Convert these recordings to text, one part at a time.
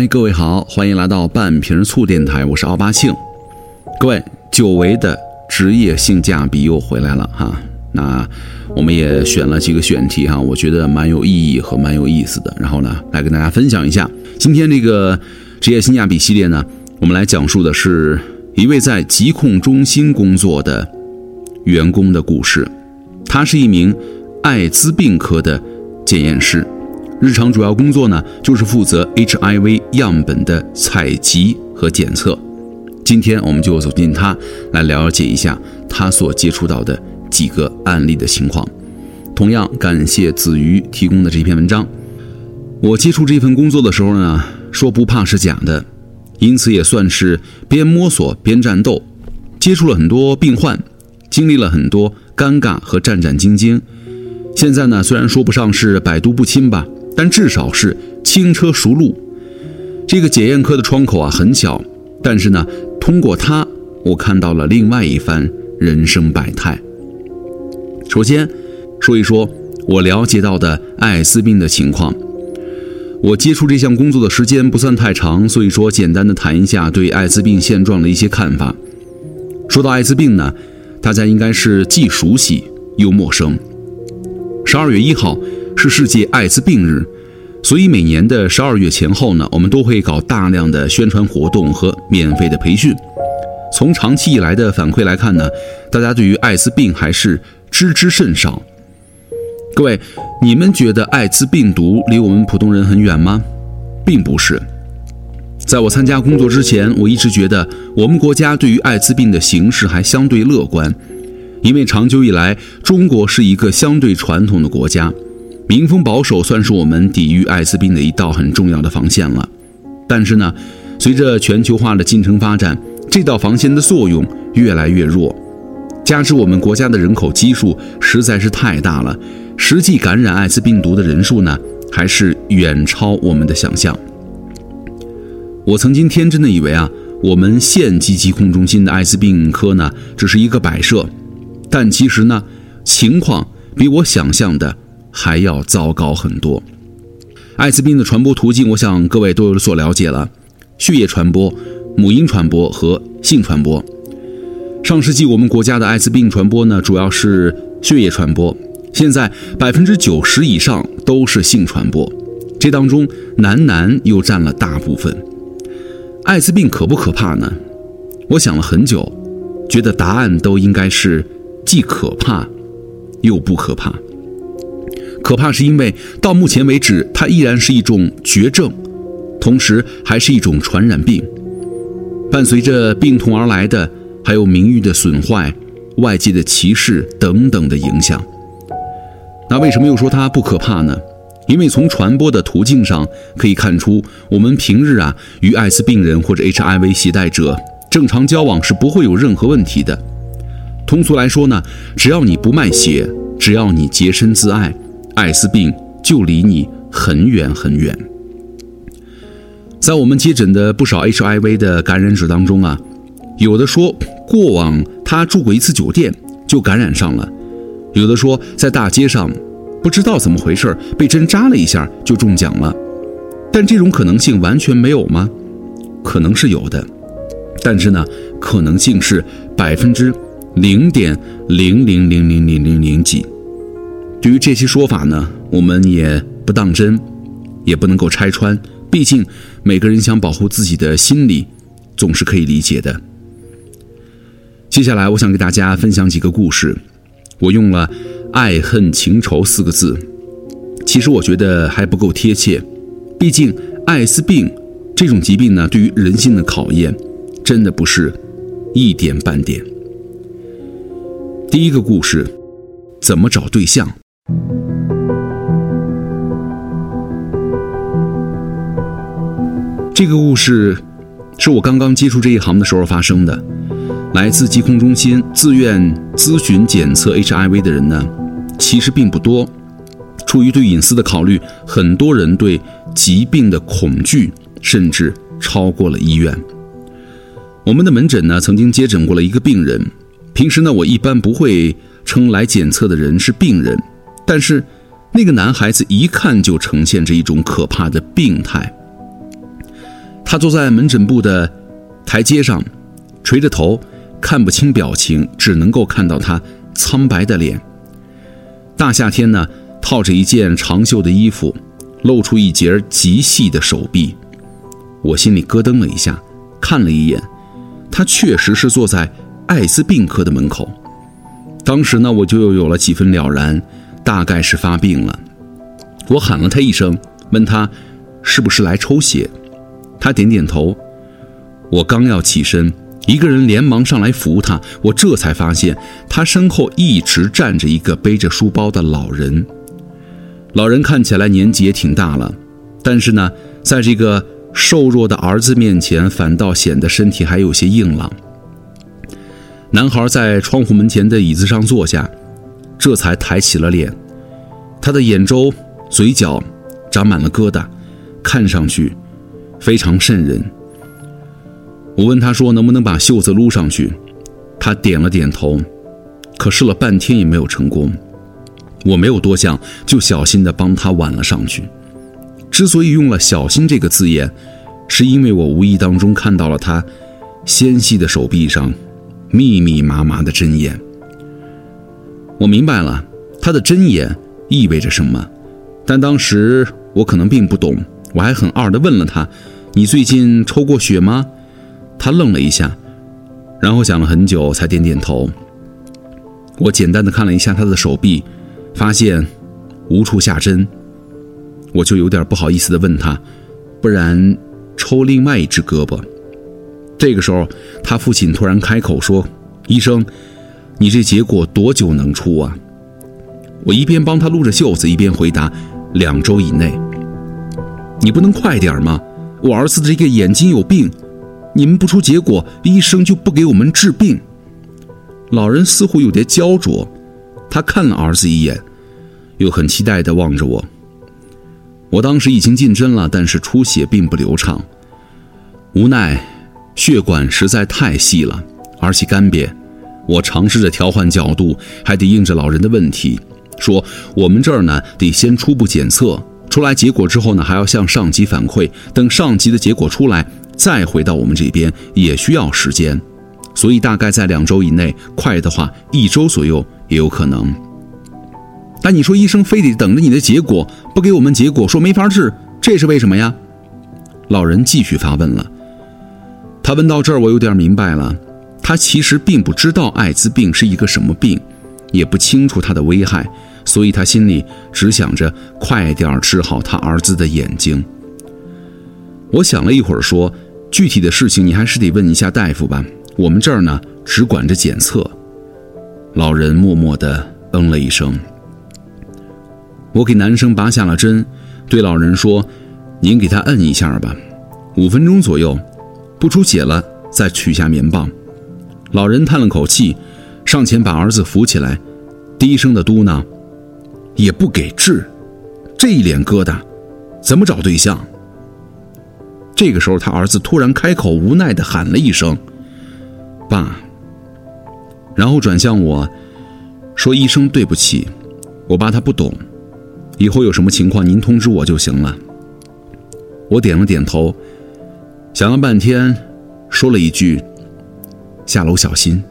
嗨，各位好，欢迎来到半瓶醋电台，我是奥巴庆。各位，久违的职业性价比又回来了哈。那我们也选了几个选题哈，我觉得蛮有意义和蛮有意思的。然后呢，来跟大家分享一下。今天这个职业性价比系列呢，我们来讲述的是一位在疾控中心工作的员工的故事。他是一名艾滋病科的检验师。日常主要工作呢，就是负责 HIV 样本的采集和检测。今天我们就走进他，来了解一下他所接触到的几个案例的情况。同样感谢子瑜提供的这篇文章。我接触这份工作的时候呢，说不怕是假的，因此也算是边摸索边战斗，接触了很多病患，经历了很多尴尬和战战兢兢。现在呢，虽然说不上是百毒不侵吧。但至少是轻车熟路。这个检验科的窗口啊很小，但是呢，通过它，我看到了另外一番人生百态。首先，说一说我了解到的艾滋病的情况。我接触这项工作的时间不算太长，所以说简单的谈一下对艾滋病现状的一些看法。说到艾滋病呢，大家应该是既熟悉又陌生。十二月一号。是世界艾滋病日，所以每年的十二月前后呢，我们都会搞大量的宣传活动和免费的培训。从长期以来的反馈来看呢，大家对于艾滋病还是知之甚少。各位，你们觉得艾滋病毒离我们普通人很远吗？并不是。在我参加工作之前，我一直觉得我们国家对于艾滋病的形势还相对乐观，因为长久以来，中国是一个相对传统的国家。民风保守算是我们抵御艾滋病的一道很重要的防线了，但是呢，随着全球化的进程发展，这道防线的作用越来越弱，加之我们国家的人口基数实在是太大了，实际感染艾滋病毒的人数呢，还是远超我们的想象。我曾经天真的以为啊，我们县级疾控中心的艾滋病科呢，只是一个摆设，但其实呢，情况比我想象的。还要糟糕很多。艾滋病的传播途径，我想各位都有所了解了：血液传播、母婴传播和性传播。上世纪我们国家的艾滋病传播呢，主要是血液传播，现在百分之九十以上都是性传播，这当中男男又占了大部分。艾滋病可不可怕呢？我想了很久，觉得答案都应该是既可怕又不可怕。可怕是因为到目前为止，它依然是一种绝症，同时还是一种传染病。伴随着病痛而来的，还有名誉的损坏、外界的歧视等等的影响。那为什么又说它不可怕呢？因为从传播的途径上可以看出，我们平日啊与艾滋病人或者 HIV 携带者正常交往是不会有任何问题的。通俗来说呢，只要你不卖血，只要你洁身自爱。艾滋病就离你很远很远。在我们接诊的不少 HIV 的感染者当中啊，有的说过往他住过一次酒店就感染上了，有的说在大街上不知道怎么回事被针扎了一下就中奖了。但这种可能性完全没有吗？可能是有的，但是呢，可能性是百分之零点零零零零零零零几。对于这些说法呢，我们也不当真，也不能够拆穿。毕竟每个人想保护自己的心理，总是可以理解的。接下来，我想给大家分享几个故事。我用了“爱恨情仇”四个字，其实我觉得还不够贴切。毕竟艾滋病这种疾病呢，对于人性的考验，真的不是一点半点。第一个故事，怎么找对象？这个故事是我刚刚接触这一行的时候发生的。来自疾控中心自愿咨询检测 HIV 的人呢，其实并不多。出于对隐私的考虑，很多人对疾病的恐惧甚至超过了医院。我们的门诊呢，曾经接诊过了一个病人。平时呢，我一般不会称来检测的人是病人。但是，那个男孩子一看就呈现着一种可怕的病态。他坐在门诊部的台阶上，垂着头，看不清表情，只能够看到他苍白的脸。大夏天呢，套着一件长袖的衣服，露出一截极细的手臂。我心里咯噔了一下，看了一眼，他确实是坐在艾滋病科的门口。当时呢，我就又有了几分了然，大概是发病了。我喊了他一声，问他是不是来抽血。他点点头。我刚要起身，一个人连忙上来扶他。我这才发现，他身后一直站着一个背着书包的老人。老人看起来年纪也挺大了，但是呢，在这个瘦弱的儿子面前，反倒显得身体还有些硬朗。男孩在窗户门前的椅子上坐下，这才抬起了脸。他的眼周、嘴角长满了疙瘩，看上去非常瘆人。我问他说：“能不能把袖子撸上去？”他点了点头，可试了半天也没有成功。我没有多想，就小心地帮他挽了上去。之所以用了“小心”这个字眼，是因为我无意当中看到了他纤细的手臂上。密密麻麻的针眼，我明白了他的针眼意味着什么，但当时我可能并不懂，我还很二的问了他：“你最近抽过血吗？”他愣了一下，然后想了很久才点点头。我简单的看了一下他的手臂，发现无处下针，我就有点不好意思的问他：“不然抽另外一只胳膊？”这个时候，他父亲突然开口说：“医生，你这结果多久能出啊？”我一边帮他撸着袖子，一边回答：“两周以内。”你不能快点吗？我儿子的这个眼睛有病，你们不出结果，医生就不给我们治病。老人似乎有点焦灼，他看了儿子一眼，又很期待地望着我。我当时已经进针了，但是出血并不流畅，无奈。血管实在太细了，而且干瘪。我尝试着调换角度，还得应着老人的问题，说：“我们这儿呢，得先初步检测出来结果之后呢，还要向上级反馈，等上级的结果出来，再回到我们这边也需要时间，所以大概在两周以内，快的话一周左右也有可能。但你说医生非得等着你的结果，不给我们结果，说没法治，这是为什么呀？”老人继续发问了。他问到这儿，我有点明白了。他其实并不知道艾滋病是一个什么病，也不清楚它的危害，所以他心里只想着快点治好他儿子的眼睛。我想了一会儿，说：“具体的事情你还是得问一下大夫吧。我们这儿呢，只管着检测。”老人默默地嗯了一声。我给男生拔下了针，对老人说：“您给他摁一下吧，五分钟左右。”不出血了，再取下棉棒。老人叹了口气，上前把儿子扶起来，低声的嘟囔：“也不给治，这一脸疙瘩，怎么找对象？”这个时候，他儿子突然开口，无奈的喊了一声：“爸。”然后转向我，说：“医生，对不起，我爸他不懂，以后有什么情况您通知我就行了。”我点了点头。想了半天，说了一句：“下楼小心。”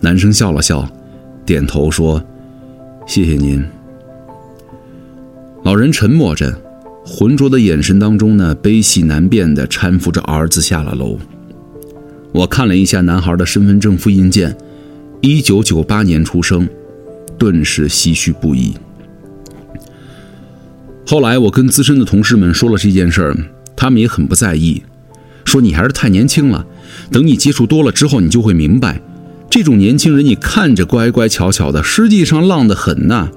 男生笑了笑，点头说：“谢谢您。”老人沉默着，浑浊的眼神当中呢，悲喜难辨的搀扶着儿子下了楼。我看了一下男孩的身份证复印件，一九九八年出生，顿时唏嘘不已。后来我跟资深的同事们说了这件事儿。他们也很不在意，说你还是太年轻了，等你接触多了之后，你就会明白，这种年轻人你看着乖乖巧巧的，实际上浪得很呐。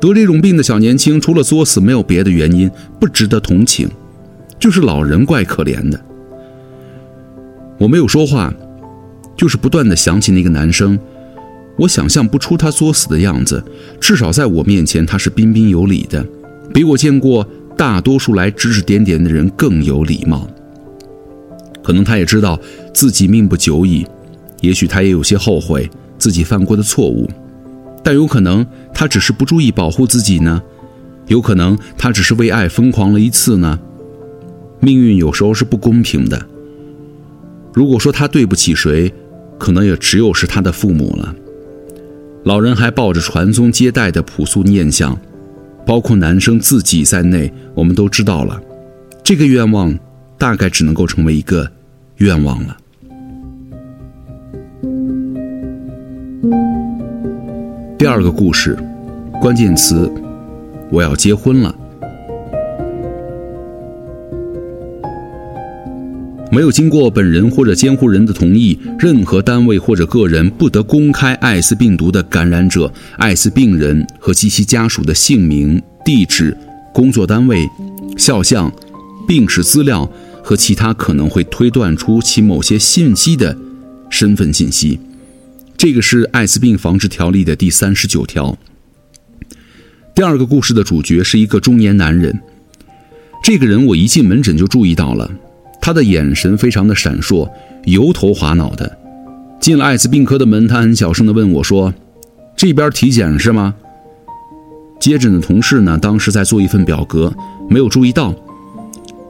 得这种病的小年轻，除了作死，没有别的原因，不值得同情，就是老人怪可怜的。我没有说话，就是不断的想起那个男生，我想象不出他作死的样子，至少在我面前他是彬彬有礼的，比我见过。大多数来指指点点的人更有礼貌。可能他也知道自己命不久矣，也许他也有些后悔自己犯过的错误，但有可能他只是不注意保护自己呢，有可能他只是为爱疯狂了一次呢。命运有时候是不公平的。如果说他对不起谁，可能也只有是他的父母了。老人还抱着传宗接代的朴素念想，包括男生自己在内，我们都知道了，这个愿望大概只能够成为一个愿望了。第二个故事，关键词：我要结婚了。没有经过本人或者监护人的同意，任何单位或者个人不得公开艾滋病毒的感染者、艾滋病人和及其家属的姓名、地址、工作单位、肖像、病史资料和其他可能会推断出其某些信息的身份信息。这个是《艾滋病防治条例》的第三十九条。第二个故事的主角是一个中年男人，这个人我一进门诊就注意到了。他的眼神非常的闪烁，油头滑脑的。进了艾滋病科的门，他很小声的问我说：“这边体检是吗？”接诊的同事呢，当时在做一份表格，没有注意到。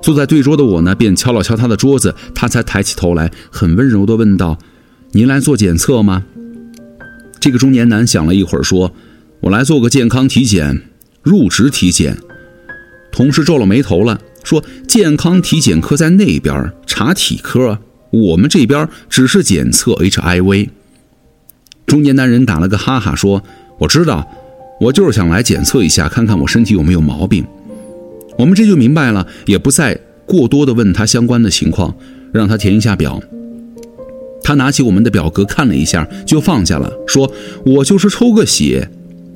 坐在对桌的我呢，便敲了敲他的桌子，他才抬起头来，很温柔的问道：“您来做检测吗？”这个中年男想了一会儿，说：“我来做个健康体检，入职体检。”同事皱了眉头了。说健康体检科在那边查体科，我们这边只是检测 HIV。中年男人打了个哈哈说：“我知道，我就是想来检测一下，看看我身体有没有毛病。”我们这就明白了，也不再过多的问他相关的情况，让他填一下表。他拿起我们的表格看了一下，就放下了，说：“我就是抽个血，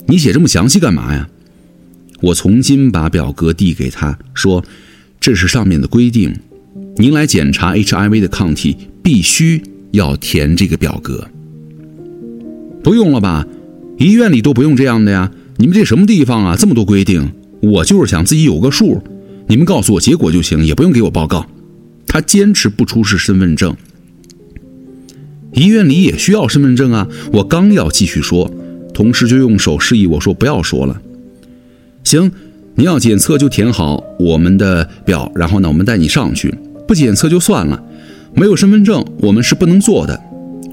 你写这么详细干嘛呀？”我重新把表格递给他，说。这是上面的规定，您来检查 HIV 的抗体必须要填这个表格。不用了吧？医院里都不用这样的呀！你们这什么地方啊？这么多规定，我就是想自己有个数。你们告诉我结果就行，也不用给我报告。他坚持不出示身份证。医院里也需要身份证啊！我刚要继续说，同事就用手示意我说不要说了。行。你要检测就填好我们的表，然后呢，我们带你上去。不检测就算了，没有身份证我们是不能做的。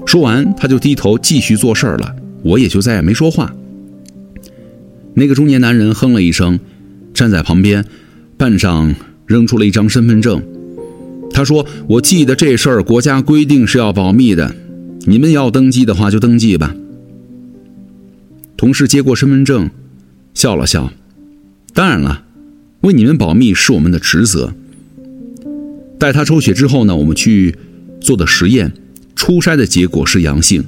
说完，他就低头继续做事儿了，我也就再也没说话。那个中年男人哼了一声，站在旁边，半晌扔出了一张身份证。他说：“我记得这事儿，国家规定是要保密的，你们要登记的话就登记吧。”同事接过身份证，笑了笑。当然了，为你们保密是我们的职责。待他抽血之后呢，我们去做的实验，初筛的结果是阳性。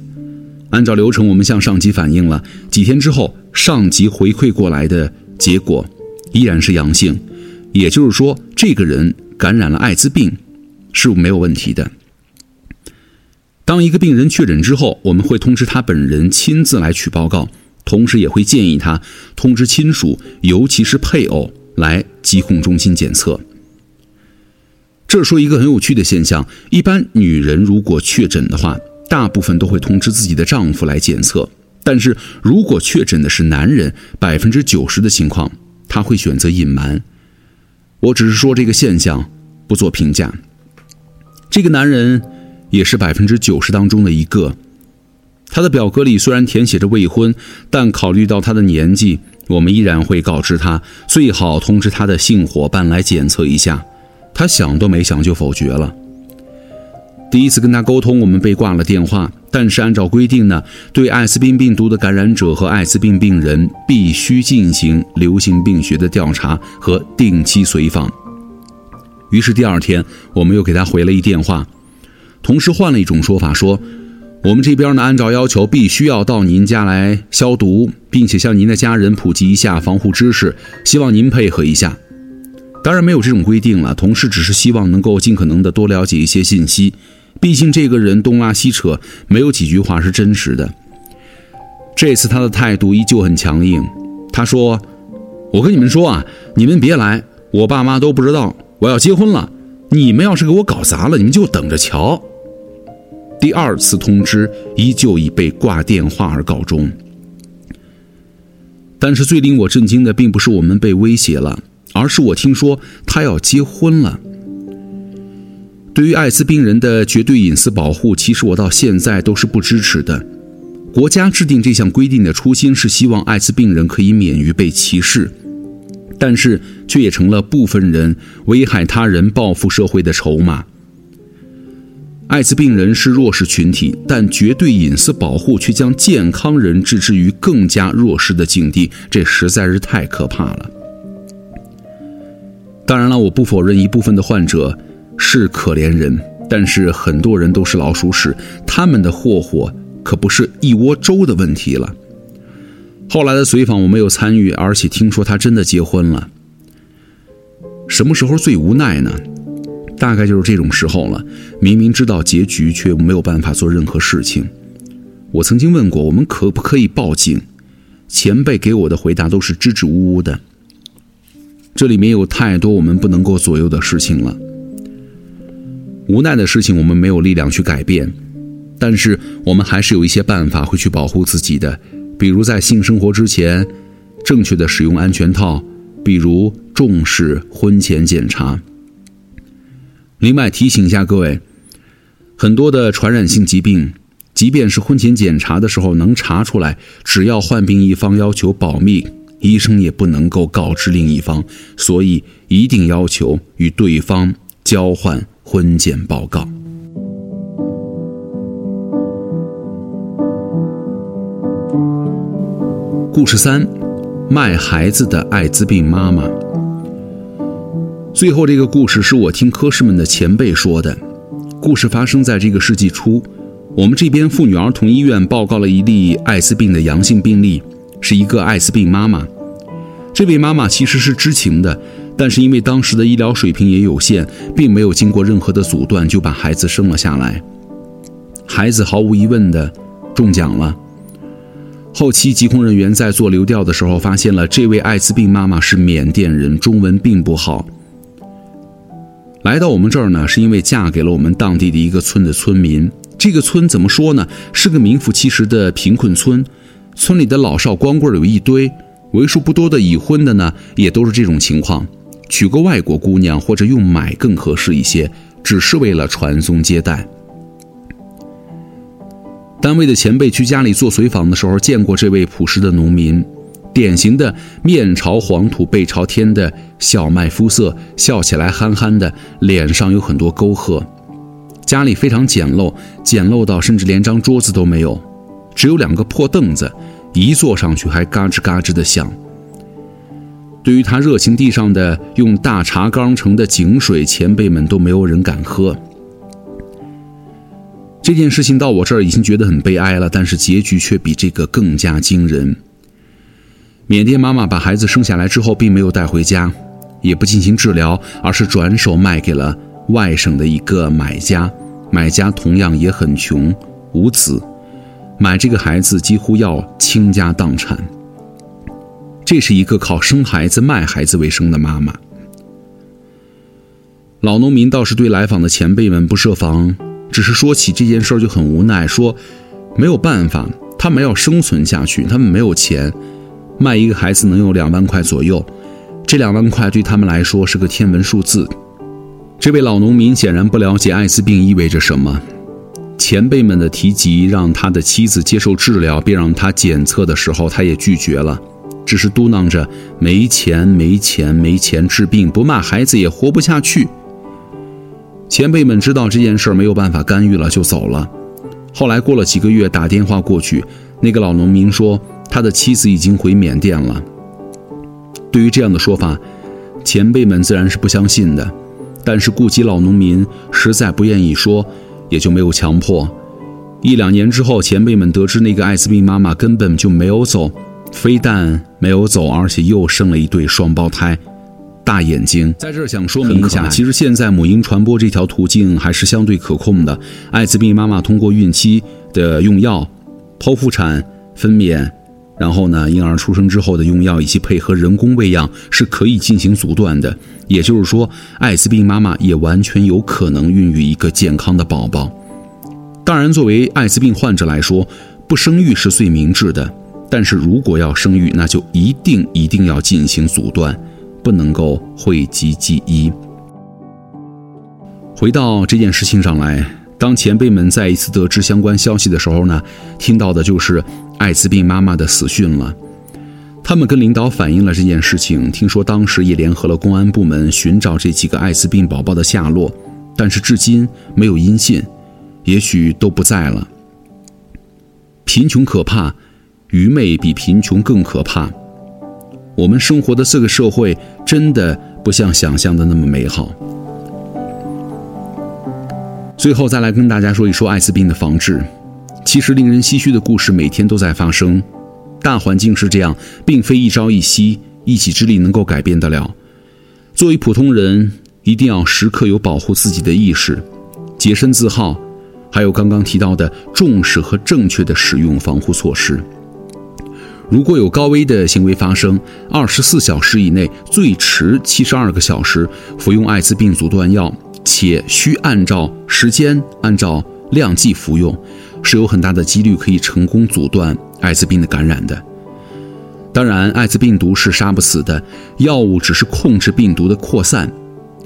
按照流程，我们向上级反映了。几天之后，上级回馈过来的结果依然是阳性，也就是说，这个人感染了艾滋病是没有问题的。当一个病人确诊之后，我们会通知他本人亲自来取报告。同时也会建议他通知亲属，尤其是配偶来疾控中心检测。这说一个很有趣的现象：一般女人如果确诊的话，大部分都会通知自己的丈夫来检测；但是如果确诊的是男人，百分之九十的情况他会选择隐瞒。我只是说这个现象，不做评价。这个男人也是百分之九十当中的一个。他的表格里虽然填写着未婚，但考虑到他的年纪，我们依然会告知他最好通知他的性伙伴来检测一下。他想都没想就否决了。第一次跟他沟通，我们被挂了电话。但是按照规定呢，对艾滋病病毒的感染者和艾滋病病人必须进行流行病学的调查和定期随访。于是第二天，我们又给他回了一电话，同时换了一种说法说。我们这边呢，按照要求，必须要到您家来消毒，并且向您的家人普及一下防护知识，希望您配合一下。当然没有这种规定了，同事只是希望能够尽可能的多了解一些信息。毕竟这个人东拉西扯，没有几句话是真实的。这次他的态度依旧很强硬，他说：“我跟你们说啊，你们别来，我爸妈都不知道我要结婚了。你们要是给我搞砸了，你们就等着瞧。”第二次通知依旧以被挂电话而告终。但是最令我震惊的，并不是我们被威胁了，而是我听说他要结婚了。对于艾滋病人的绝对隐私保护，其实我到现在都是不支持的。国家制定这项规定的初心是希望艾滋病人可以免于被歧视，但是却也成了部分人危害他人、报复社会的筹码。艾滋病人是弱势群体，但绝对隐私保护却将健康人置之于更加弱势的境地，这实在是太可怕了。当然了，我不否认一部分的患者是可怜人，但是很多人都是老鼠屎，他们的祸祸可不是一窝粥的问题了。后来的随访我没有参与，而且听说他真的结婚了。什么时候最无奈呢？大概就是这种时候了，明明知道结局，却没有办法做任何事情。我曾经问过，我们可不可以报警？前辈给我的回答都是支支吾吾的。这里面有太多我们不能够左右的事情了。无奈的事情，我们没有力量去改变，但是我们还是有一些办法会去保护自己的，比如在性生活之前，正确的使用安全套，比如重视婚前检查。另外提醒一下各位，很多的传染性疾病，即便是婚前检查的时候能查出来，只要患病一方要求保密，医生也不能够告知另一方，所以一定要求与对方交换婚检报告。故事三：卖孩子的艾滋病妈妈。最后这个故事是我听科室们的前辈说的。故事发生在这个世纪初，我们这边妇女儿童医院报告了一例艾滋病的阳性病例，是一个艾滋病妈妈。这位妈妈其实是知情的，但是因为当时的医疗水平也有限，并没有经过任何的阻断就把孩子生了下来。孩子毫无疑问的中奖了。后期疾控人员在做流调的时候，发现了这位艾滋病妈妈是缅甸人，中文并不好。来到我们这儿呢，是因为嫁给了我们当地的一个村的村民。这个村怎么说呢？是个名副其实的贫困村，村里的老少光棍有一堆，为数不多的已婚的呢，也都是这种情况，娶个外国姑娘或者用买更合适一些，只是为了传宗接代。单位的前辈去家里做随访的时候，见过这位朴实的农民。典型的面朝黄土背朝天的小麦肤色，笑起来憨憨的，脸上有很多沟壑。家里非常简陋，简陋到甚至连张桌子都没有，只有两个破凳子，一坐上去还嘎吱嘎吱的响。对于他热情地上的用大茶缸盛的井水，前辈们都没有人敢喝。这件事情到我这儿已经觉得很悲哀了，但是结局却比这个更加惊人。缅甸妈妈把孩子生下来之后，并没有带回家，也不进行治疗，而是转手卖给了外省的一个买家。买家同样也很穷，无子，买这个孩子几乎要倾家荡产。这是一个靠生孩子卖孩子为生的妈妈。老农民倒是对来访的前辈们不设防，只是说起这件事就很无奈，说没有办法，他们要生存下去，他们没有钱。卖一个孩子能有两万块左右，这两万块对他们来说是个天文数字。这位老农民显然不了解艾滋病意味着什么。前辈们的提及让他的妻子接受治疗，并让他检测的时候，他也拒绝了，只是嘟囔着没钱、没钱、没钱治病，不骂孩子也活不下去。前辈们知道这件事没有办法干预了，就走了。后来过了几个月，打电话过去，那个老农民说。他的妻子已经回缅甸了。对于这样的说法，前辈们自然是不相信的。但是顾及老农民实在不愿意说，也就没有强迫。一两年之后，前辈们得知那个艾滋病妈妈根本就没有走，非但没有走，而且又生了一对双胞胎，大眼睛。在这儿想说明一下，其实现在母婴传播这条途径还是相对可控的。艾滋病妈妈通过孕期的用药、剖腹产、分娩。然后呢，婴儿出生之后的用药以及配合人工喂养是可以进行阻断的。也就是说，艾滋病妈妈也完全有可能孕育一个健康的宝宝。当然，作为艾滋病患者来说，不生育是最明智的。但是如果要生育，那就一定一定要进行阻断，不能够讳疾忌医。回到这件事情上来，当前辈们再一次得知相关消息的时候呢，听到的就是艾滋病妈妈的死讯了。他们跟领导反映了这件事情，听说当时也联合了公安部门寻找这几个艾滋病宝宝的下落，但是至今没有音信，也许都不在了。贫穷可怕，愚昧比贫穷更可怕。我们生活的这个社会真的不像想象的那么美好。最后再来跟大家说一说艾滋病的防治，其实令人唏嘘的故事每天都在发生。大环境是这样，并非一朝一夕、一己之力能够改变得了。作为普通人，一定要时刻有保护自己的意识，洁身自好，还有刚刚提到的重视和正确的使用防护措施。如果有高危的行为发生，二十四小时以内，最迟七十二个小时服用艾滋病阻断药，且需按照时间、按照量剂服用，是有很大的几率可以成功阻断。艾滋病的感染的，当然，艾滋病毒是杀不死的，药物只是控制病毒的扩散。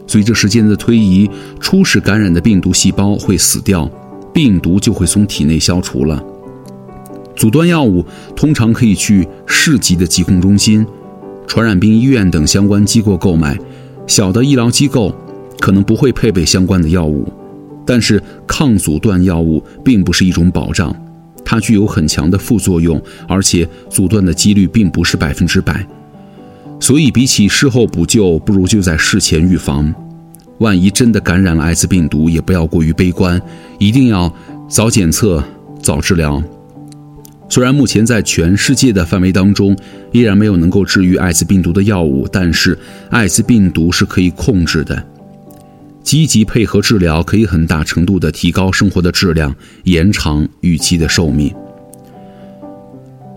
随着时间的推移，初始感染的病毒细胞会死掉，病毒就会从体内消除了。阻断药物通常可以去市级的疾控中心、传染病医院等相关机构购买，小的医疗机构可能不会配备相关的药物。但是，抗阻断药物并不是一种保障。它具有很强的副作用，而且阻断的几率并不是百分之百，所以比起事后补救，不如就在事前预防。万一真的感染了艾滋病毒，也不要过于悲观，一定要早检测、早治疗。虽然目前在全世界的范围当中，依然没有能够治愈艾滋病毒的药物，但是艾滋病毒是可以控制的。积极配合治疗，可以很大程度的提高生活的质量，延长预期的寿命。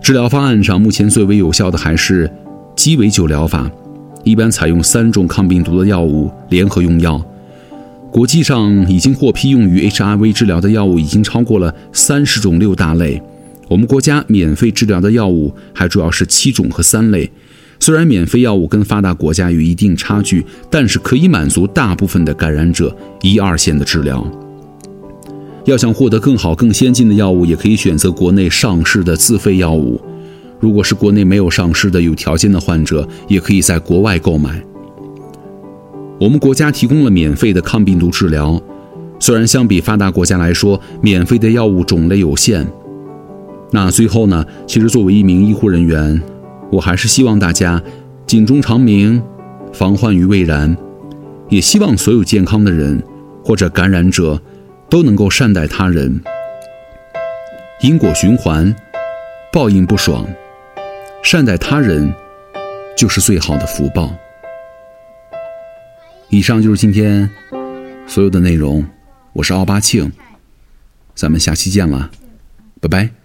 治疗方案上，目前最为有效的还是鸡尾酒疗法，一般采用三种抗病毒的药物联合用药。国际上已经获批用于 HIV 治疗的药物已经超过了三十种六大类，我们国家免费治疗的药物还主要是七种和三类。虽然免费药物跟发达国家有一定差距，但是可以满足大部分的感染者一二线的治疗。要想获得更好、更先进的药物，也可以选择国内上市的自费药物。如果是国内没有上市的有条件的患者，也可以在国外购买。我们国家提供了免费的抗病毒治疗，虽然相比发达国家来说，免费的药物种类有限。那最后呢？其实作为一名医护人员。我还是希望大家警钟长鸣，防患于未然。也希望所有健康的人或者感染者都能够善待他人。因果循环，报应不爽，善待他人就是最好的福报。以上就是今天所有的内容。我是奥巴庆，咱们下期见了，拜拜。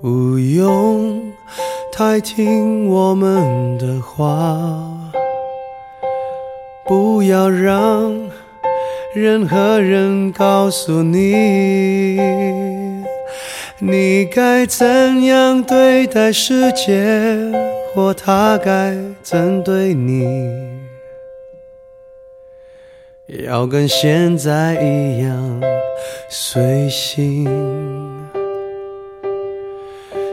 不用。太听我们的话，不要让任何人告诉你，你该怎样对待世界，或他该怎对你，要跟现在一样随性。